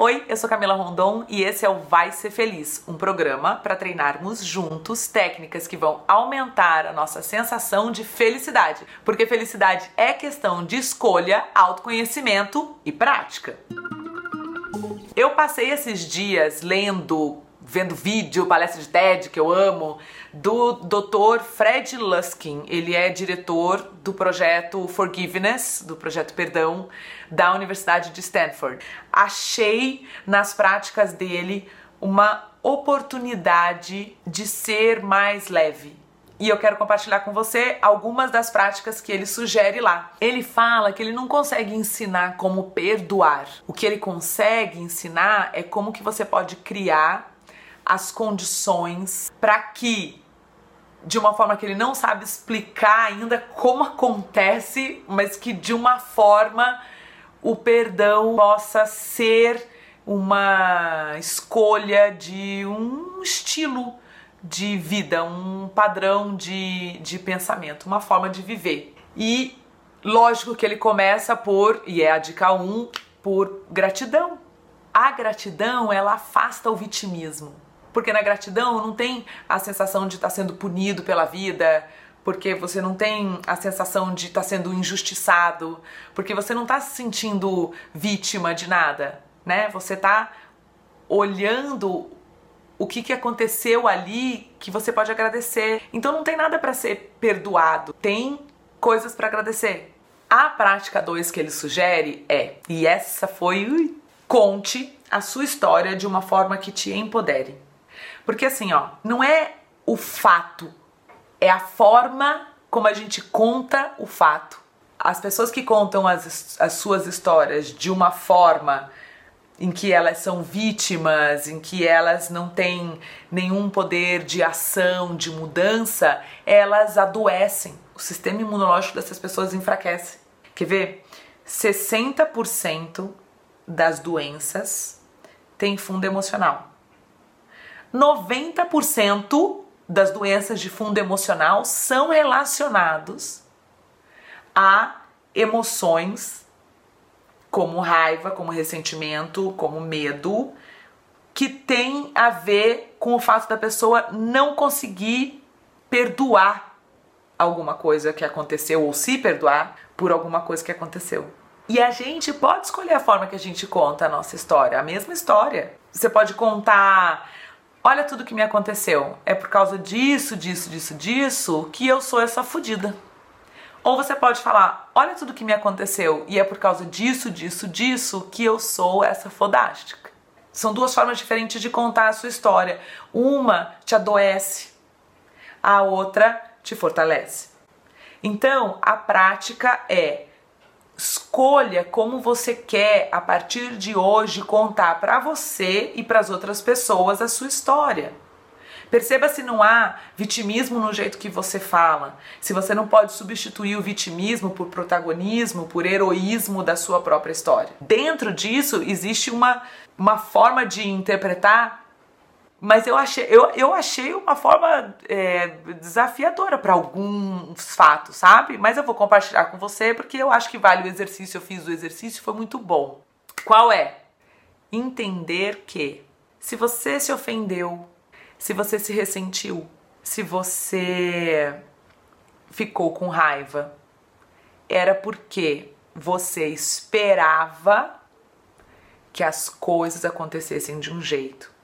Oi, eu sou Camila Rondon e esse é o Vai Ser Feliz, um programa para treinarmos juntos técnicas que vão aumentar a nossa sensação de felicidade, porque felicidade é questão de escolha, autoconhecimento e prática. Eu passei esses dias lendo vendo vídeo, palestra de TED, que eu amo, do Dr. Fred Luskin. Ele é diretor do projeto Forgiveness, do projeto Perdão, da Universidade de Stanford. Achei nas práticas dele uma oportunidade de ser mais leve. E eu quero compartilhar com você algumas das práticas que ele sugere lá. Ele fala que ele não consegue ensinar como perdoar. O que ele consegue ensinar é como que você pode criar as condições para que de uma forma que ele não sabe explicar ainda como acontece, mas que de uma forma o perdão possa ser uma escolha de um estilo de vida, um padrão de, de pensamento, uma forma de viver. E lógico que ele começa por, e é a dica 1, um, por gratidão. A gratidão, ela afasta o vitimismo. Porque na gratidão não tem a sensação de estar tá sendo punido pela vida, porque você não tem a sensação de estar tá sendo injustiçado, porque você não está se sentindo vítima de nada, né? Você está olhando o que, que aconteceu ali que você pode agradecer. Então não tem nada para ser perdoado, tem coisas para agradecer. A prática 2 que ele sugere é, e essa foi, ui, conte a sua história de uma forma que te empodere. Porque assim, ó, não é o fato, é a forma como a gente conta o fato. As pessoas que contam as, as suas histórias de uma forma em que elas são vítimas, em que elas não têm nenhum poder de ação, de mudança, elas adoecem. O sistema imunológico dessas pessoas enfraquece. Quer ver? 60% das doenças têm fundo emocional. 90% das doenças de fundo emocional são relacionados a emoções como raiva, como ressentimento, como medo, que tem a ver com o fato da pessoa não conseguir perdoar alguma coisa que aconteceu ou se perdoar por alguma coisa que aconteceu. E a gente pode escolher a forma que a gente conta a nossa história, a mesma história. Você pode contar olha tudo que me aconteceu. É por causa disso, disso, disso, disso que eu sou essa fodida. Ou você pode falar, olha tudo que me aconteceu e é por causa disso, disso, disso que eu sou essa fodástica. São duas formas diferentes de contar a sua história. Uma te adoece, a outra te fortalece. Então, a prática é Escolha como você quer a partir de hoje contar para você e para as outras pessoas a sua história. Perceba se não há vitimismo no jeito que você fala, se você não pode substituir o vitimismo por protagonismo, por heroísmo da sua própria história. Dentro disso existe uma, uma forma de interpretar mas eu achei, eu, eu achei uma forma é, desafiadora para alguns fatos, sabe? Mas eu vou compartilhar com você porque eu acho que vale o exercício. Eu fiz o exercício, foi muito bom. Qual é? Entender que se você se ofendeu, se você se ressentiu, se você ficou com raiva, era porque você esperava que as coisas acontecessem de um jeito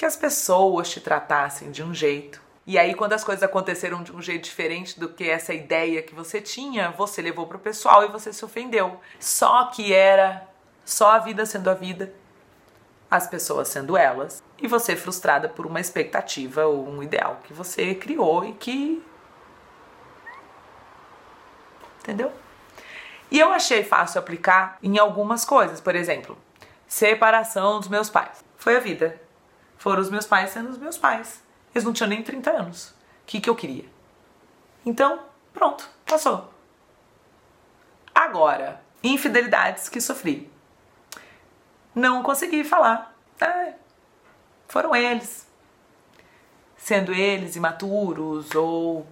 que as pessoas te tratassem de um jeito. E aí, quando as coisas aconteceram de um jeito diferente do que essa ideia que você tinha, você levou pro pessoal e você se ofendeu. Só que era só a vida sendo a vida, as pessoas sendo elas, e você frustrada por uma expectativa ou um ideal que você criou e que. Entendeu? E eu achei fácil aplicar em algumas coisas. Por exemplo, separação dos meus pais. Foi a vida foram os meus pais sendo os meus pais. Eles não tinham nem 30 anos. O que, que eu queria? Então, pronto, passou. Agora, infidelidades que sofri. Não consegui falar. Ah, foram eles. Sendo eles imaturos ou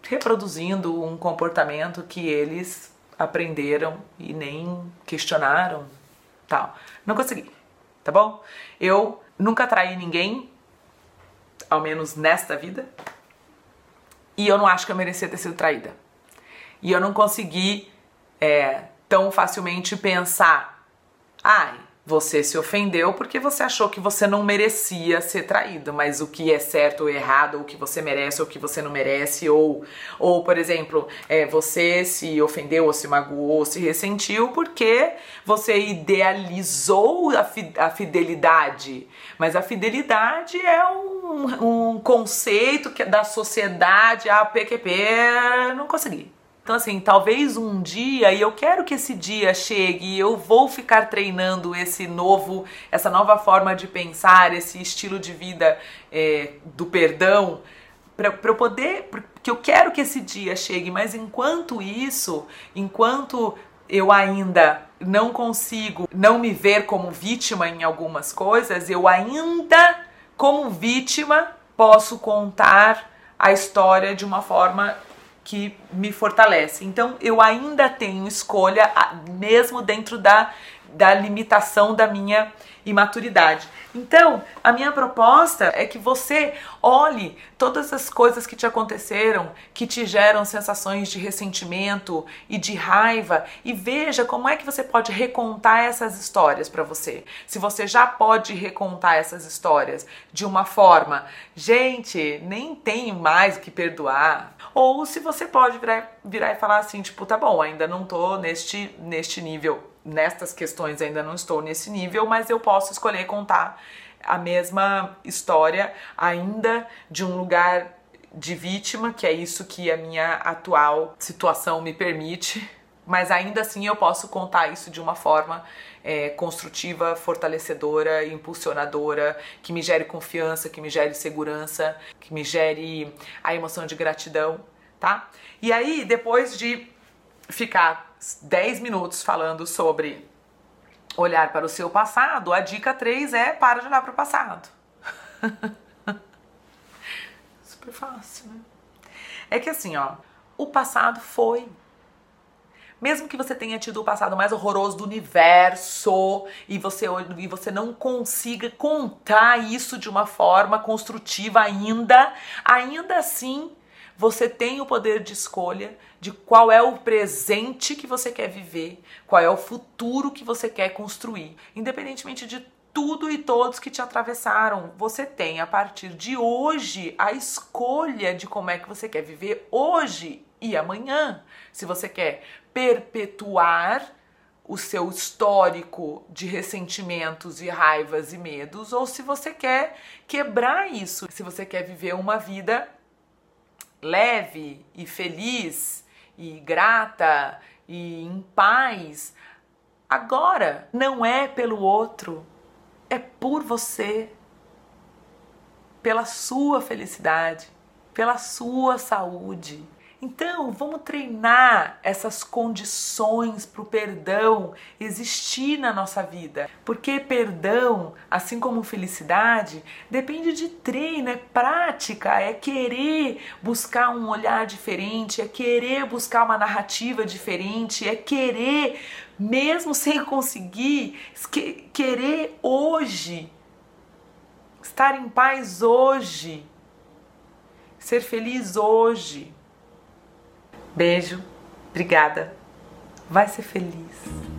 reproduzindo um comportamento que eles aprenderam e nem questionaram, tal. Não consegui. tá bom? Eu nunca traí ninguém, ao menos nesta vida, e eu não acho que eu merecia ter sido traída. E eu não consegui é, tão facilmente pensar, ai, você se ofendeu porque você achou que você não merecia ser traído, mas o que é certo ou errado, ou o que você merece ou o que você não merece, ou, ou por exemplo, é, você se ofendeu ou se magoou ou se ressentiu porque você idealizou a, fi, a fidelidade. Mas a fidelidade é um, um conceito que da sociedade, a PQP, não consegui. Então, assim, talvez um dia, e eu quero que esse dia chegue, e eu vou ficar treinando esse novo, essa nova forma de pensar, esse estilo de vida é, do perdão, para eu poder, porque eu quero que esse dia chegue, mas enquanto isso, enquanto eu ainda não consigo não me ver como vítima em algumas coisas, eu ainda, como vítima, posso contar a história de uma forma que me fortalece. Então eu ainda tenho escolha, mesmo dentro da, da limitação da minha imaturidade. Então, a minha proposta é que você olhe todas as coisas que te aconteceram, que te geram sensações de ressentimento e de raiva e veja como é que você pode recontar essas histórias para você. Se você já pode recontar essas histórias de uma forma, gente, nem tem mais o que perdoar. Ou se você pode virar, virar e falar assim, tipo, tá bom, ainda não tô neste, neste nível nestas questões ainda não estou nesse nível, mas eu posso escolher contar a mesma história ainda de um lugar de vítima, que é isso que a minha atual situação me permite, mas ainda assim eu posso contar isso de uma forma é, construtiva, fortalecedora, impulsionadora, que me gere confiança, que me gere segurança, que me gere a emoção de gratidão, tá? E aí, depois de ficar 10 minutos falando sobre olhar para o seu passado, a dica 3 é para de olhar para o passado. Super fácil, né? É que assim, ó, o passado foi. Mesmo que você tenha tido o passado mais horroroso do universo e você, e você não consiga contar isso de uma forma construtiva ainda, ainda assim você tem o poder de escolha de qual é o presente que você quer viver, qual é o futuro que você quer construir, independentemente de tudo e todos que te atravessaram. Você tem a partir de hoje a escolha de como é que você quer viver hoje e amanhã. Se você quer perpetuar o seu histórico de ressentimentos e raivas e medos, ou se você quer quebrar isso, se você quer viver uma vida leve e feliz e grata e em paz. Agora, não é pelo outro, é por você, pela sua felicidade, pela sua saúde, então, vamos treinar essas condições para o perdão existir na nossa vida. Porque perdão, assim como felicidade, depende de treino, é prática, é querer buscar um olhar diferente, é querer buscar uma narrativa diferente, é querer, mesmo sem conseguir, querer hoje, estar em paz hoje, ser feliz hoje. Beijo, obrigada. Vai ser feliz.